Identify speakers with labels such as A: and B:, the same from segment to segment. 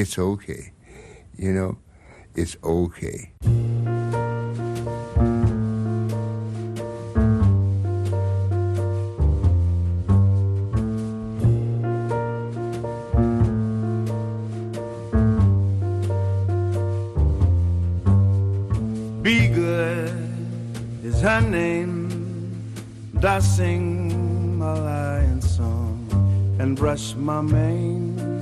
A: it's okay. You know, it's okay.
B: Be good is her name. I sing my lion song and brush my mane.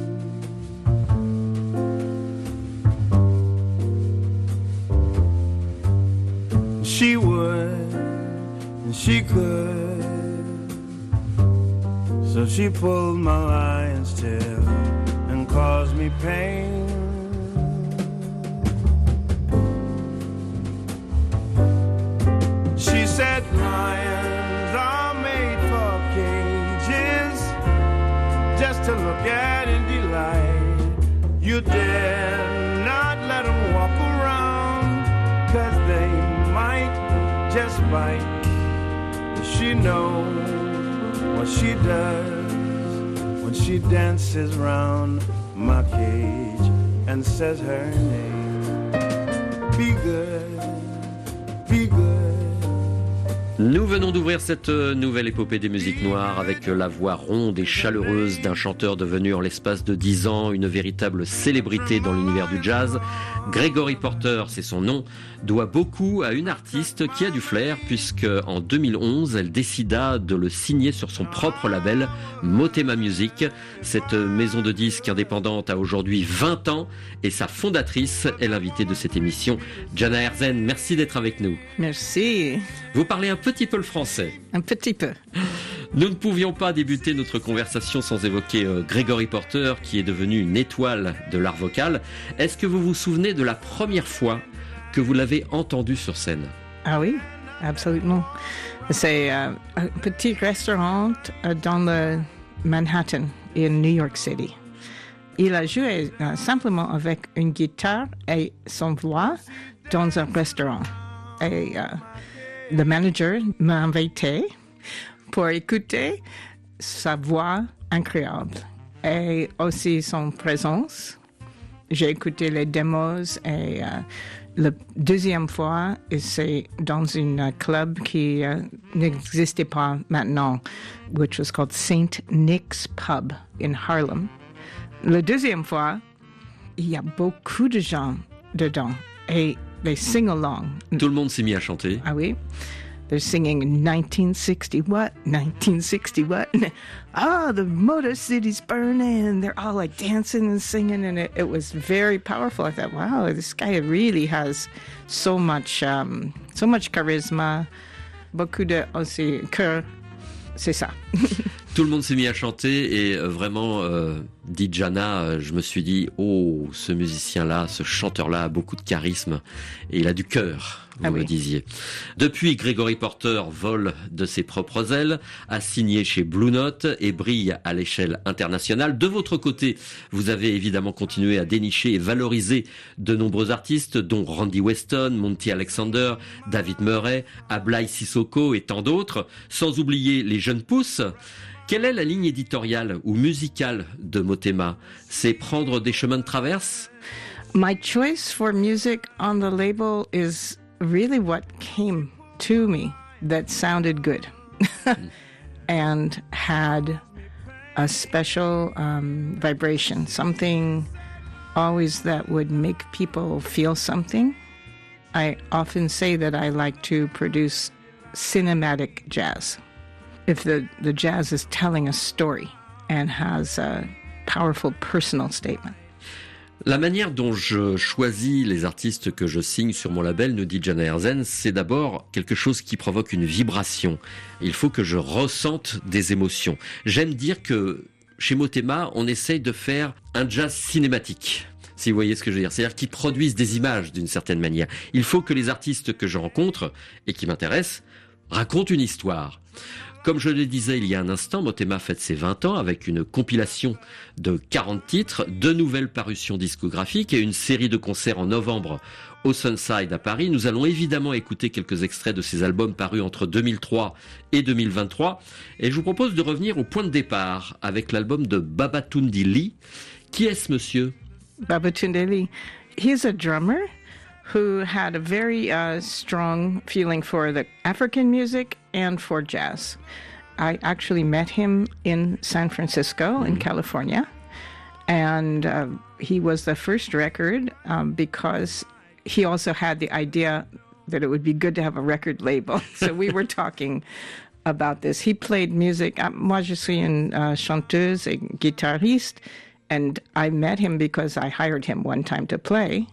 B: She would, and she could. So she pulled my lion's tail and caused me pain. She said lions are made for cages just to look at and delight. You dare She knows what she does when she dances round my cage and says her name.
C: Nous venons d'ouvrir cette euh, nouvelle épopée des musiques noires avec euh, la voix ronde et chaleureuse d'un chanteur devenu en l'espace de 10 ans une véritable célébrité dans l'univers du jazz. Gregory Porter, c'est son nom, doit beaucoup à une artiste qui a du flair puisque en 2011, elle décida de le signer sur son propre label Motema Music. Cette maison de disques indépendante a aujourd'hui 20 ans et sa fondatrice est l'invitée de cette émission. Jana Herzen, merci d'être avec nous.
D: Merci.
C: Vous parlez un petit peu le français.
D: Un petit peu.
C: Nous ne pouvions pas débuter notre conversation sans évoquer euh, Gregory Porter, qui est devenu une étoile de l'art vocal. Est-ce que vous vous souvenez de la première fois que vous l'avez entendu sur scène?
D: Ah oui, absolument. C'est euh, un petit restaurant euh, dans le Manhattan, in New York City. Il a joué euh, simplement avec une guitare et son voix dans un restaurant. Et euh, le manager m'a invité pour écouter sa voix incroyable et aussi son présence. J'ai écouté les démos et euh, la deuxième fois, c'est dans un club qui euh, n'existait pas maintenant, which was called Saint Nick's Pub in Harlem. La deuxième fois, il y a beaucoup de gens dedans et les sing-along.
C: Tout le monde s'est mis à chanter.
D: Ah oui? They're singing 1960 what? 1960 what? Ah, the Motor City's burning. They're all like dancing and singing, and it, it was very powerful. I thought, wow, this guy really has so much, um, so much charisma, beaucoup de aussi cœur. C'est ça.
C: Tout le monde s'est mis à chanter et euh, vraiment, euh, dit Jana, euh, je me suis dit, oh, ce musicien-là, ce chanteur-là a beaucoup de charisme et il a du cœur, vous
D: Ah
C: me
D: oui.
C: disiez. Depuis, Gregory Porter vole de ses propres ailes, a signé chez Blue Note et brille à l'échelle internationale. De votre côté, vous avez évidemment continué à dénicher et valoriser de nombreux artistes, dont Randy Weston, Monty Alexander, David Murray, Ablai Sissoko et tant d'autres, sans oublier les jeunes pousses. Quelle est la ligne éditoriale ou musicale de Motema? C'est prendre des chemins de traverse?
D: My choice for music on the label is really what came to me that sounded good and had a special um, vibration, something always that would make people feel something. I often say that I like to produce cinematic jazz. If the, the jazz is telling a story and has a powerful personal statement.
C: La manière dont je choisis les artistes que je signe sur mon label, nous dit Jana Herzen, c'est d'abord quelque chose qui provoque une vibration. Il faut que je ressente des émotions. J'aime dire que chez Motema, on essaye de faire un jazz cinématique si vous voyez ce que je veux dire. C'est-à-dire qu'ils produisent des images d'une certaine manière. Il faut que les artistes que je rencontre et qui m'intéressent racontent une histoire. Comme je le disais il y a un instant, Motema fête ses 20 ans avec une compilation de 40 titres, deux nouvelles parutions discographiques et une série de concerts en novembre au Sunside à Paris. Nous allons évidemment écouter quelques extraits de ces albums parus entre 2003 et 2023. Et je vous propose de revenir au point de départ avec l'album de Babatunde Lee. Qui est-ce monsieur?
D: Babatunde Lee. He's a drummer who had a very uh, strong feeling for the African music and for jazz. I actually met him in San Francisco, in California, and uh, he was the first record um, because he also had the idea that it would be good to have a record label. so we were talking about this. He played music. Uh, moi, je suis une uh, chanteuse et guitariste, and I met him because I hired him one time to play.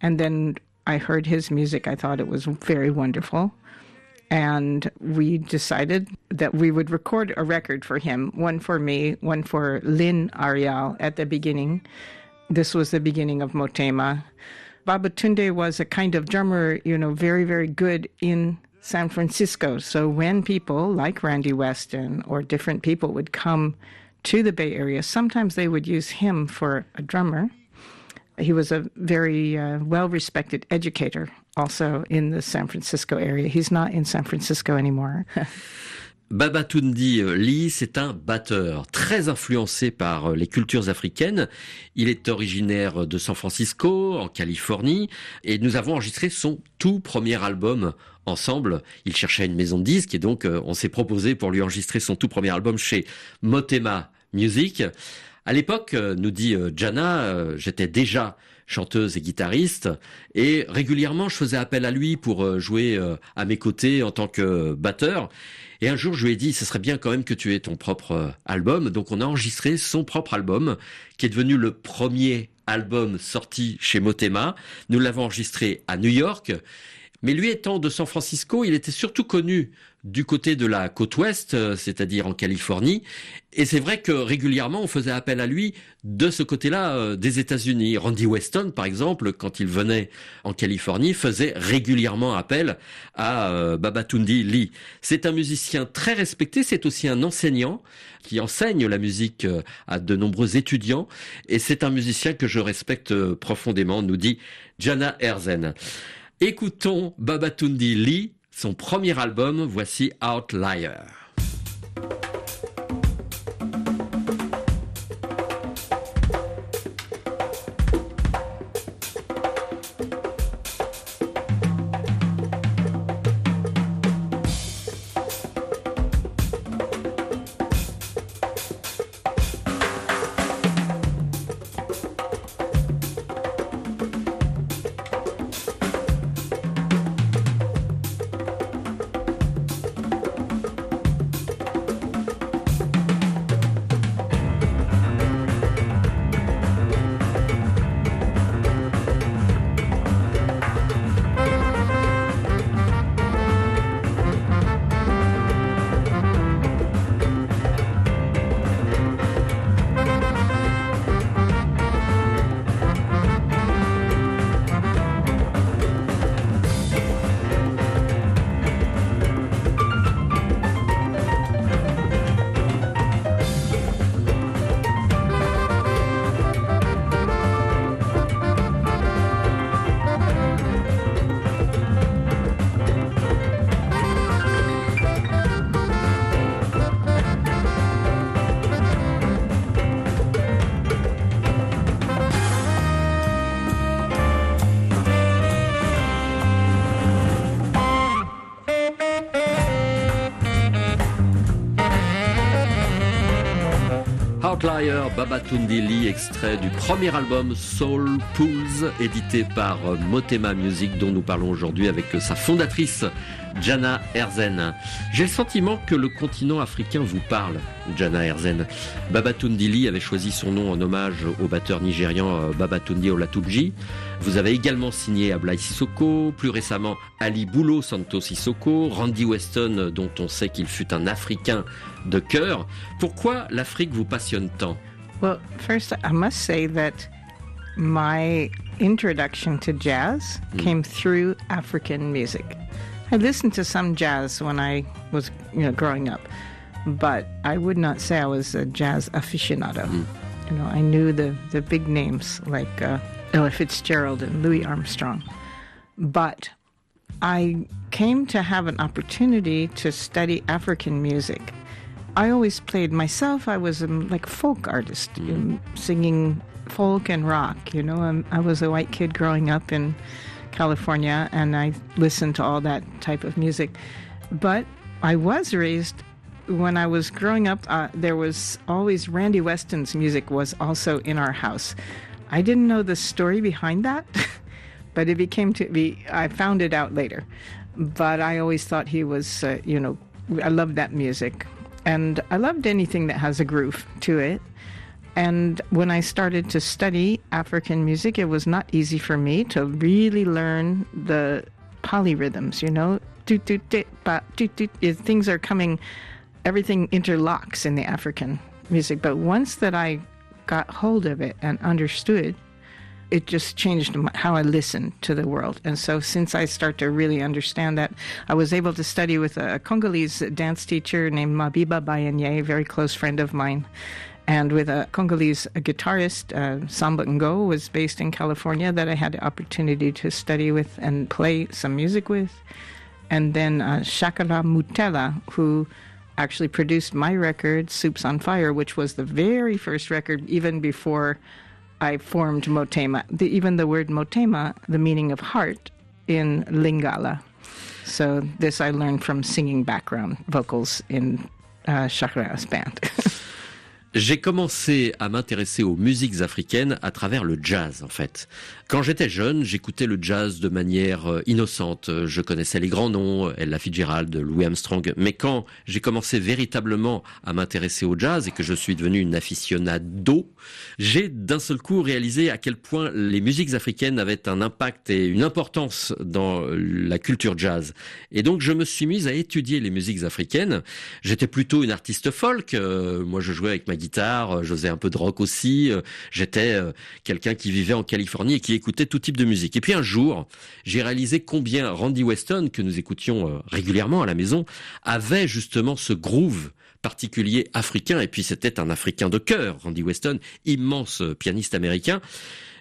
D: And then I heard his music. I thought it was very wonderful. And we decided that we would record a record for him, one for me, one for Lynn Ariel at the beginning. This was the beginning of Motema. Babatunde was a kind of drummer, you know, very, very good in San Francisco. So when people like Randy Weston or different people would come to the Bay Area, sometimes they would use him for a drummer. He was a very uh, well respected educator also in the San Francisco area. He's not in San Francisco anymore.
C: Babatundi Lee, c'est un batteur très influencé par les cultures africaines. Il est originaire de San Francisco, en Californie, et nous avons enregistré son tout premier album ensemble. Il cherchait une maison de disques et donc euh, on s'est proposé pour lui enregistrer son tout premier album chez Motema Music. À l'époque, euh, nous dit euh, Jana, j'étais déjà chanteuse et guitariste, et régulièrement je faisais appel à lui pour jouer à mes côtés en tant que batteur. Et un jour, je lui ai dit, ce serait bien quand même que tu aies ton propre album. Donc, on a enregistré son propre album, qui est devenu le premier album sorti chez Motema. Nous l'avons enregistré à New York. Mais lui étant de San Francisco, il était surtout connu du côté de la côte ouest, euh, c'est-à-dire en Californie. Et c'est vrai que régulièrement, on faisait appel à lui de ce côté-là euh, des États-Unis. Randy Weston, par exemple, quand il venait en Californie, faisait régulièrement appel à euh, Babatundi Lee. C'est un musicien très respecté, c'est aussi un enseignant qui enseigne la musique à de nombreux étudiants. Et c'est un musicien que je respecte profondément, nous dit Jana Erzen. Écoutons Babatundi Lee, son premier album, voici Outlier. Babatunde Lee, extrait du premier album Soul Pools, édité par Motema Music, dont nous parlons aujourd'hui avec sa fondatrice Jana Herzen. J'ai le sentiment que le continent africain vous parle, Jana Herzen. Babatunde Lee avait choisi son nom en hommage au batteur nigérian euh, Babatunde Olatunji. Vous avez également signé Ablaï Sissoko, plus récemment Ali Boulo Santos Sissoko, Randy Weston, dont on sait qu'il fut un Africain de cœur. Pourquoi l'Afrique vous passionne tant?
D: Well, first, I must say that my introduction to jazz came through African music. I listened to some jazz when I was, you know, growing up, but I would not say I was a jazz aficionado. You know, I knew the the big names like uh, Ella Fitzgerald and Louis Armstrong, but I came to have an opportunity to study African music. I always played myself. I was um, like a folk artist, um, singing folk and rock. You know, um, I was a white kid growing up in California, and I listened to all that type of music. But I was raised when I was growing up. Uh, there was always Randy Weston's music was also in our house. I didn't know the story behind that, but it became to be. I found it out later. But I always thought he was, uh, you know, I loved that music, and I loved anything that has a groove to it. And when I started to study African music, it was not easy for me to really learn the polyrhythms, you know. Things are coming, everything interlocks in the African music. But once that I got hold of it and understood, it just changed how I listened to the world. And so, since I start to really understand that, I was able to study with a Congolese dance teacher named Mabiba Bayanye, a very close friend of mine, and with a Congolese guitarist, uh, Samba Ngo, was based in California, that I had the opportunity to study with and play some music with. And then uh, Shakara Mutela, who actually produced my record, Soups on Fire, which was the very first record, even before I formed Motema. The, even the word Motema, the meaning of heart in Lingala. So this I learned from singing background vocals in uh, Shakara's band.
C: J'ai commencé à m'intéresser aux musiques africaines à travers le jazz, en fait. Quand j'étais jeune, j'écoutais le jazz de manière euh, innocente. Je connaissais les grands noms, Ella Fitzgerald, Louis Armstrong. Mais quand j'ai commencé véritablement à m'intéresser au jazz et que je suis devenu une aficionado, j'ai d'un seul coup réalisé à quel point les musiques africaines avaient un impact et une importance dans la culture jazz. Et donc je me suis mise à étudier les musiques africaines. J'étais plutôt une artiste folk. euh, moi, je jouais avec ma guitare, euh, je faisais un peu de rock aussi. euh, J'étais euh, quelqu'un qui vivait en Californie et qui écoutait tout type de musique. Et puis un jour, j'ai réalisé combien Randy Weston, que nous écoutions régulièrement à la maison, avait justement ce groove particulier africain. Et puis c'était un Africain de cœur, Randy Weston, immense pianiste américain.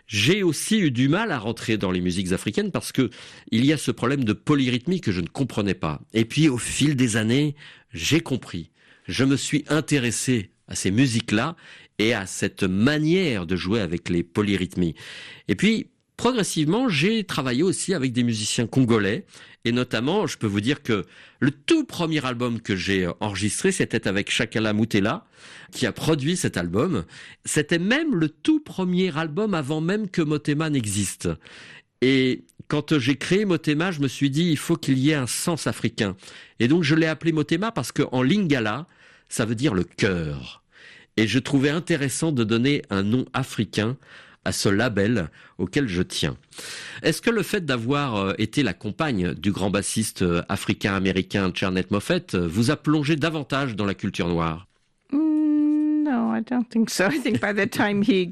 C: J'ai aussi eu du mal à rentrer dans les musiques africaines parce que il y a ce problème de polyrythmie que je ne comprenais pas. Et puis au fil des années, j'ai compris. Je me suis intéressé à ces musiques-là et à cette manière de jouer avec les polyrythmies. Et puis, progressivement, j'ai travaillé aussi avec des musiciens congolais. Et notamment, je peux vous dire que le tout premier album que j'ai enregistré, c'était avec Chakala Moutela, qui a produit cet album. C'était même le tout premier album avant même que Motema n'existe. Et quand j'ai créé Motema, je me suis dit, il faut qu'il y ait un sens africain. Et donc, je l'ai appelé Motema parce qu'en lingala, ça veut dire le cœur. Et je trouvais intéressant de donner un nom africain à ce label auquel je tiens. Est-ce que le fait d'avoir euh, été la compagne du grand bassiste euh, africain-américain Charnet Moffett euh, vous a plongé davantage dans la culture noire?
D: Mm, no, I don't think so. I think by the time he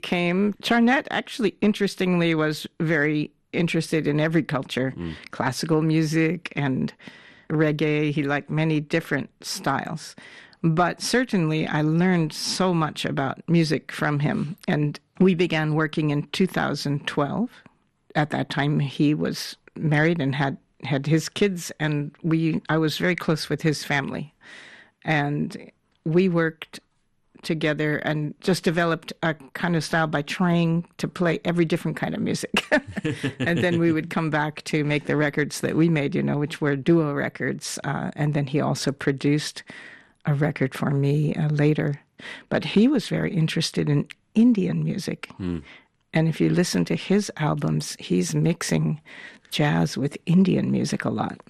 D: came, Charnett actually, interestingly, was very interested in every culture classical music and reggae. He liked many different styles. But certainly, I learned so much about music from him. And we began working in 2012. At that time, he was married and had, had his kids, and we I was very close with his family. And we worked together and just developed a kind of style by trying to play every different kind of music. and then we would come back to make the records that we made, you know, which were duo records. Uh, and then he also produced a record for me uh, later but he was very interested in Indian music. And if you listen to his albums, he's mixing jazz with Indian music a lot.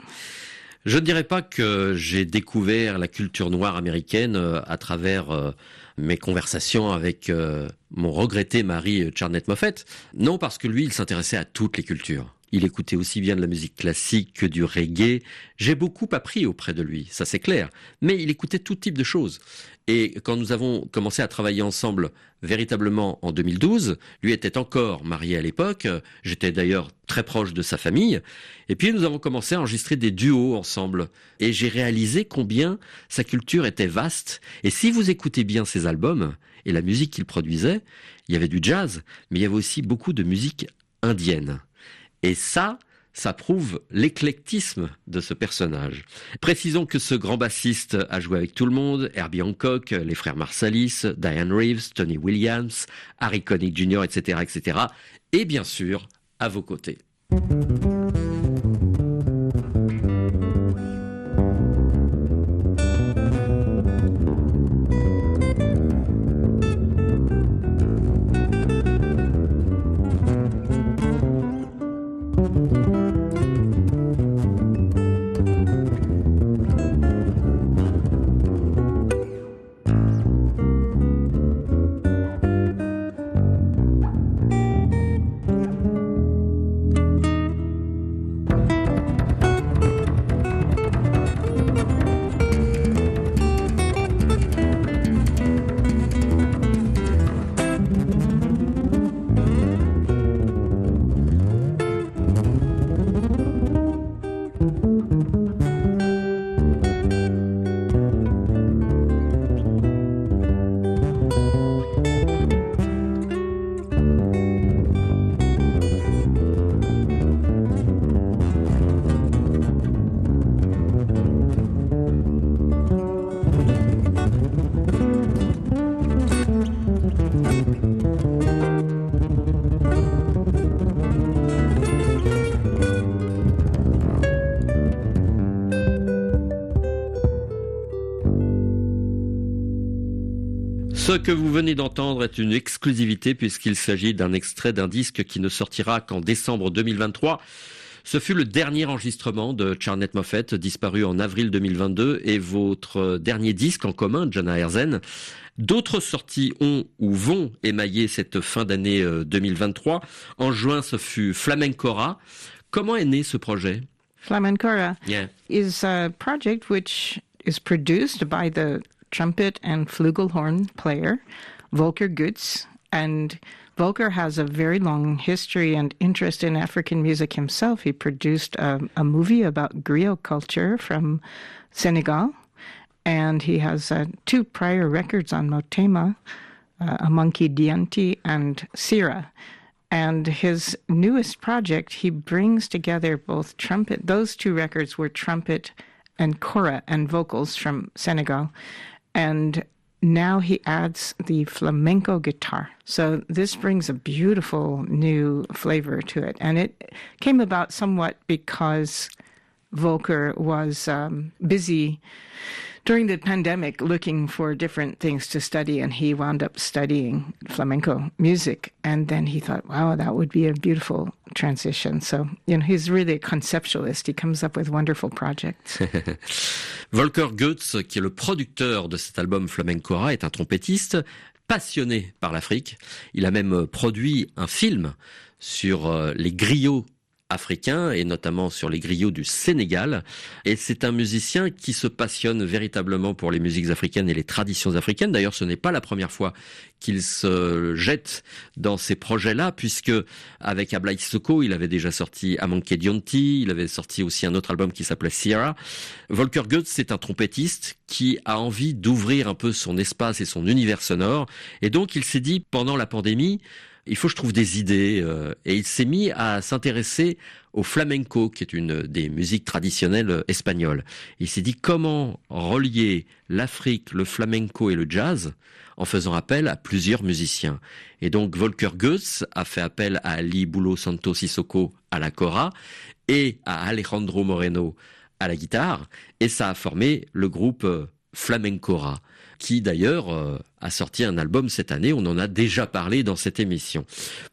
C: Je ne dirais pas que j'ai découvert la culture noire américaine euh, à travers euh, mes conversations avec euh, mon regretté mari Charnet Moffett. Non, parce que lui, il s'intéressait à toutes les cultures. Il écoutait aussi bien de la musique classique que du reggae. J'ai beaucoup appris auprès de lui, ça c'est clair. Mais il écoutait tout type de choses. Et quand nous avons commencé à travailler ensemble véritablement en 2012, lui était encore marié à l'époque. J'étais d'ailleurs très proche de sa famille. Et puis nous avons commencé à enregistrer des duos ensemble. Et j'ai réalisé combien sa culture était vaste. Et si vous écoutez bien ses albums et la musique qu'il produisait, il y avait du jazz, mais il y avait aussi beaucoup de musique indienne. Et ça, ça prouve l'éclectisme de ce personnage. Précisons que ce grand bassiste a joué avec tout le monde, Herbie Hancock, les frères Marsalis, Diane Reeves, Tony Williams, Harry Connick Jr., etc., etc. Et bien sûr, à vos côtés. Que vous venez d'entendre est une exclusivité puisqu'il s'agit d'un extrait d'un disque qui ne sortira qu'en décembre 2023. Ce fut le dernier enregistrement de Charnet Moffett, disparu en avril 2022, et votre dernier disque en commun, Jana Herzen. D'autres sorties ont ou vont émailler cette fin d'année 2023. En juin, ce fut Flamencora. Comment est né ce projet?
D: Flamencora
C: Yeah.
D: is a project which is produced by the trumpet and flugelhorn player, Volker Gutz. And Volker has a very long history and interest in African music himself. He produced a, a movie about griot culture from Senegal. And he has uh, two prior records on Motema, uh, A Monkey Dianti and Sira. And his newest project, he brings together both trumpet, those two records were trumpet and kora and vocals from Senegal. And now he adds the flamenco guitar. So this brings a beautiful new flavor to it. And it came about somewhat because Volker was um, busy during the pandemic looking for different things to study, and he wound up studying flamenco music. And then he thought, wow, that would be a beautiful transition. So, you know, he's really a conceptualist. He comes up with wonderful projects.
C: Volker Goetz, qui est le producteur de cet album Flamencora, est un trompettiste passionné par l'Afrique. Il a même produit un film sur euh, les griots africains et notamment sur les griots du Sénégal. Et c'est un musicien qui se passionne véritablement pour les musiques africaines et les traditions africaines. D'ailleurs, ce n'est pas la première fois qu'il se jette dans ces projets-là, puisque avec Ablaï Sissoko, il avait déjà sorti Amanke Dionti, il avait sorti aussi un autre album qui s'appelait Sierra. Volker Goetz, c'est un trompettiste qui a envie d'ouvrir un peu son espace et son univers sonore. Et donc, il s'est dit, pendant la pandémie, il faut que je trouve des idées. euh, et il s'est mis à s'intéresser au flamenco, qui est une des musiques traditionnelles espagnoles. Il s'est dit comment relier l'Afrique, le flamenco et le jazz en faisant appel à plusieurs musiciens. Et donc Volker Goetz a fait appel à Ali Bulo Santo Sissoko à la cora et à Alejandro Moreno à la guitare, et ça a formé le groupe euh, Flamencora. Qui d'ailleurs euh, a sorti un album cette année. On en a déjà parlé dans cette émission.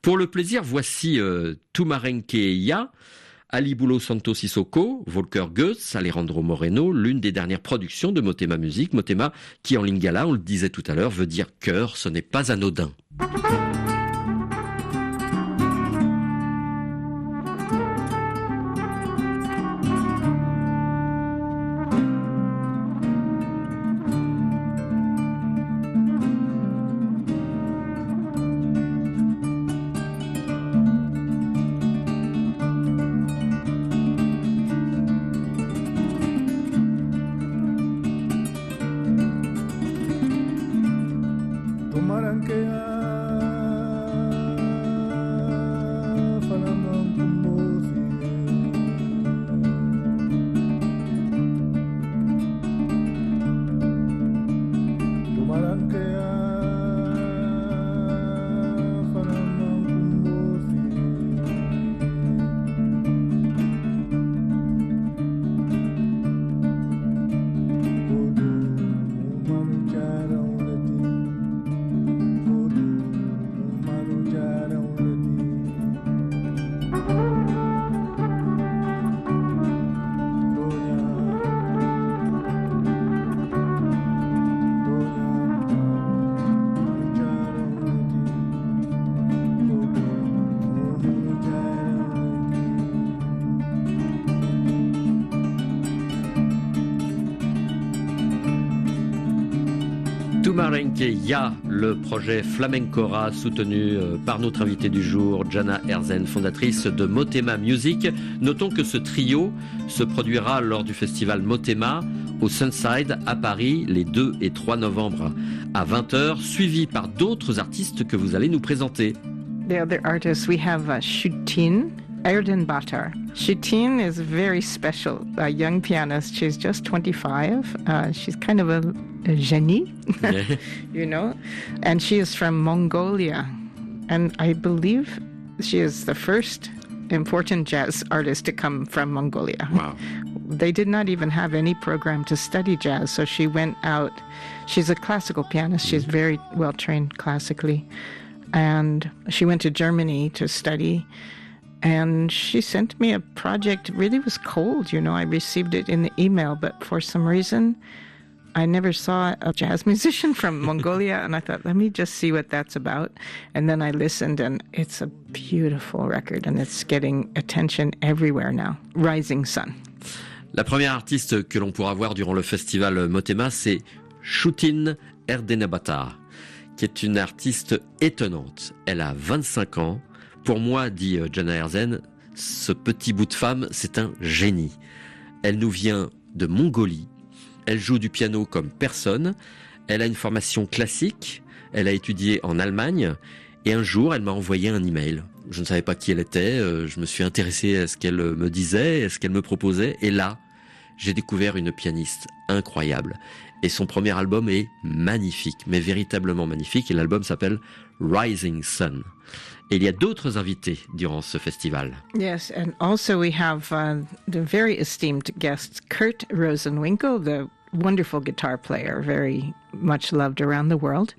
C: Pour le plaisir, voici euh, Tumarenke Ya. Ali Bulo Santos Sissoko, Volker Goetz, Alejandro Moreno, l'une des dernières productions de Motema Music. Motema qui en lingala, on le disait tout à l'heure, veut dire cœur, ce n'est pas anodin. Tumarenke Ya, le projet Flamencora soutenu euh, par notre invité du jour, Jana Erzen, fondatrice de Motema Music. Notons que ce trio se produira lors du festival Motema au Sunside à Paris les 2 et 3 novembre à 20h, suivi par d'autres artistes que vous allez nous présenter.
D: The other artists, we have uh, Shutin Erdenbatar. Shutin is very special, a young pianist. She's just 25. Uh, she's kind of a, a genie, you know, and she is from Mongolia. And I believe she is the first important jazz artist to come from Mongolia.
C: Wow.
D: They did not even have any program to study jazz, so she went out. She's a classical pianist. She's very well trained classically. And she went to Germany to study. And she sent me a project. Really was cold, you know. I received it in the email, but for some reason, I never saw a jazz musician from Mongolia, and I thought, let me just see what that's about. And then I listened, and it's a beautiful record, and it's getting attention everywhere now. Rising Sun.
C: La première artiste que l'on pourra voir durant le festival Motema, c'est Shutin Erdenabata, qui est une artiste étonnante. Elle a 25 ans. Pour moi, dit euh, Jana Erzen, ce petit bout de femme, c'est un génie. Elle nous vient de Mongolie. Elle joue du piano comme personne. Elle a une formation classique. Elle a étudié en Allemagne. Et un jour, elle m'a envoyé un email. Je ne savais pas qui elle était. euh, Je me suis intéressé à ce qu'elle me disait, à ce qu'elle me proposait. Et là, j'ai découvert une pianiste incroyable. Et son premier album est magnifique, mais véritablement magnifique. Et l'album s'appelle Rising Sun. Et il y a d'autres invités durant ce festival.
D: Yes, and also we have uh, the very esteemed guest, Kurt Rosenwinkel, the wonderful guitar player, very much loved around the world.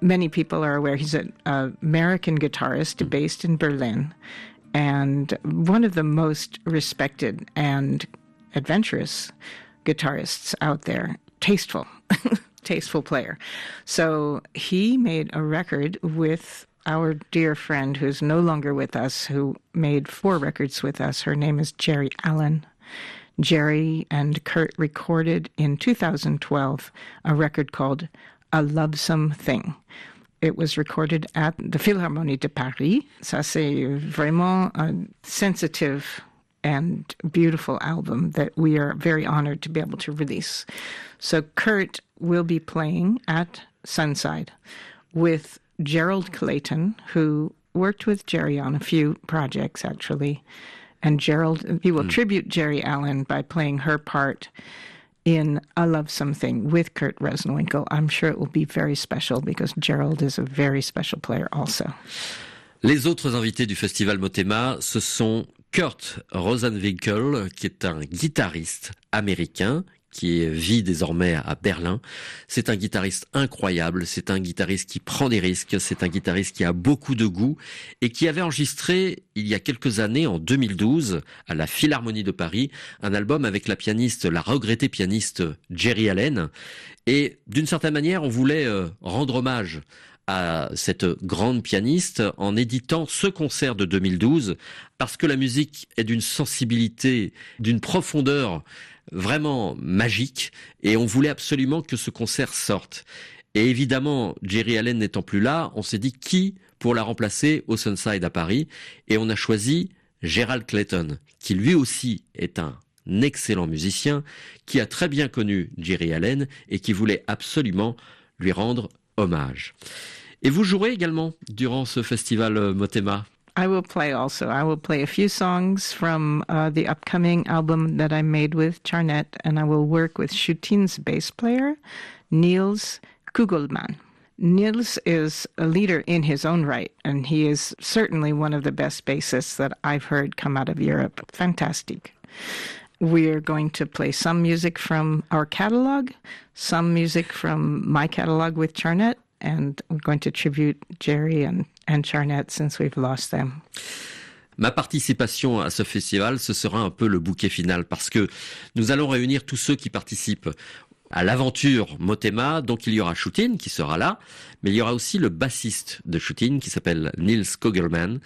D: Many people are aware he's an uh, American guitarist based in Berlin and one of the most respected and adventurous guitarists out there. Tasteful, tasteful player. So he made a record with our dear friend who's no longer with us, who made four records with us. Her name is Jerry Allen. Jerry and Kurt recorded in 2012 a record called A Lovesome Thing. It was recorded at the Philharmonie de Paris. Ça, c'est vraiment a sensitive and beautiful album that we are very honored to be able to release. So Kurt will be playing at Sunside with Gerald Clayton, who worked with Jerry on a few projects actually. And Gerald, he will hmm. tribute Jerry Allen by playing her part in I Love Something with Kurt Rosenwinkel. I'm sure it will be very special because Gerald is a very special player also.
C: Les autres invités du festival Motema, ce sont Kurt Rosenwinkel, qui est un guitariste américain qui vit désormais à Berlin. C'est un guitariste incroyable, c'est un guitariste qui prend des risques, c'est un guitariste qui a beaucoup de goût et qui avait enregistré il y a quelques années, en 2012, à la Philharmonie de Paris, un album avec la pianiste, la regrettée pianiste Jerry Allen. Et d'une certaine manière, on voulait euh, rendre hommage à cette grande pianiste en éditant ce concert de 2012 parce que la musique est d'une sensibilité, d'une profondeur vraiment magique et on voulait absolument que ce concert sorte. Et évidemment, Jerry Allen n'étant plus là, on s'est dit qui pour la remplacer au Sunside à Paris et on a choisi Gerald Clayton qui lui aussi est un excellent musicien qui a très bien connu Jerry Allen et qui voulait absolument lui rendre hommage. Et vous jouerez également durant ce festival euh, Motema
D: I will play also. I will play a few songs from uh, the upcoming album that I made with Charnette, and I will work with Shutin's bass player, Niels Kugelman. Niels is a leader in his own right, and he is certainly one of the best bassists that I've heard come out of Europe. Fantastic. We're going to play some music from our catalog, some music from my catalog with Charnette, and we're going to tribute Jerry and, and Charnette since we've lost them.
C: Ma participation à ce festival, ce sera un peu le bouquet final parce que nous allons réunir tous ceux qui participent à l'aventure Motema. Donc il y aura Shootin qui sera là, mais il y aura aussi le bassiste de Shootin qui s'appelle Nils Kogelman.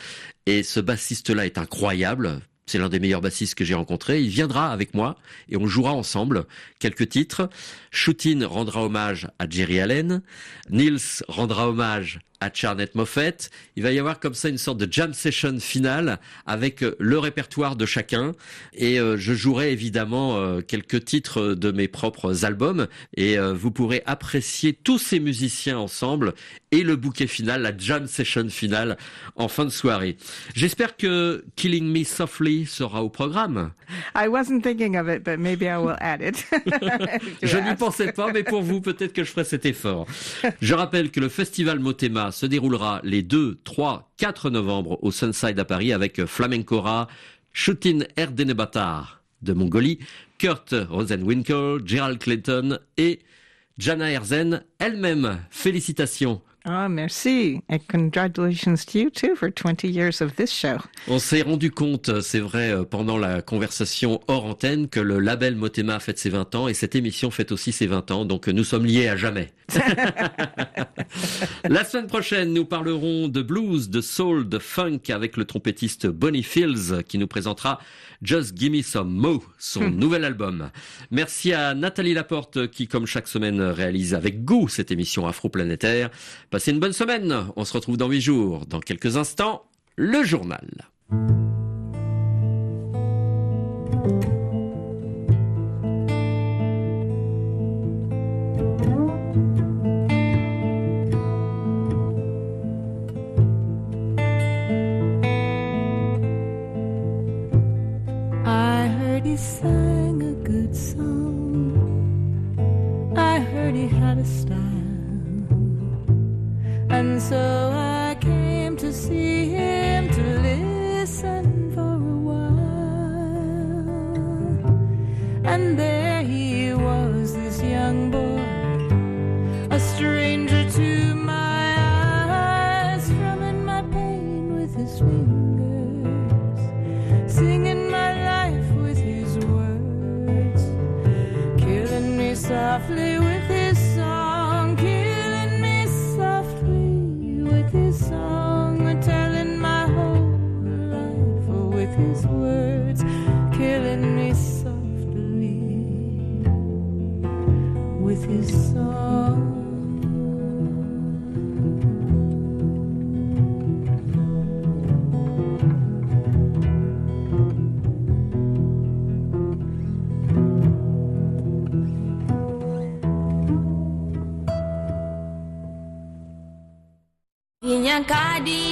C: Et ce bassiste-là est incroyable. C'est l'un des meilleurs bassistes que j'ai rencontré. Il viendra avec moi et on jouera ensemble quelques titres. Shootin rendra hommage à Jerry Allen. Nils rendra hommage à Charnette Moffett. Il va y avoir comme ça une sorte de jam session finale avec euh, le répertoire de chacun. Et euh, je jouerai évidemment euh, quelques titres de mes propres albums. Et vous pourrez apprécier tous ces musiciens ensemble et le bouquet final, la jam session finale en fin de soirée. J'espère que Killing Me Softly sera au programme.
D: I wasn't thinking of it, but maybe I will add it.
C: Je n'y pensais pas, mais pour vous, peut-être que je ferai cet effort. Je rappelle que le festival Motema se déroulera les 2, 3, 4 novembre au Sunside à Paris avec Flamencora, Shutin Erdenebatar de Mongolie, Kurt Rosenwinkel, Gerald Clayton et Jana Herzen elle-même. Félicitations.
D: Oh, merci. And congratulations to you too for 20 years of this show.
C: On s'est rendu compte, c'est vrai, euh, pendant la conversation hors antenne, que le label Motema fête ses 20 ans et cette émission fête aussi ses 20 ans, donc nous sommes liés à jamais. la semaine prochaine, nous parlerons de blues, de soul, de funk avec le trompettiste Bonnie Fields qui nous présentera Just Gimme Some Mo, son nouvel album. Merci à Nathalie Laporte qui, comme chaque semaine, réalise avec goût cette émission afro-planétaire. Passez une bonne semaine. On se retrouve dans huit jours. Dans quelques instants, le journal.
E: He sang a good song. I heard he had a style. And so I came to see him to listen for a while. And there Kadini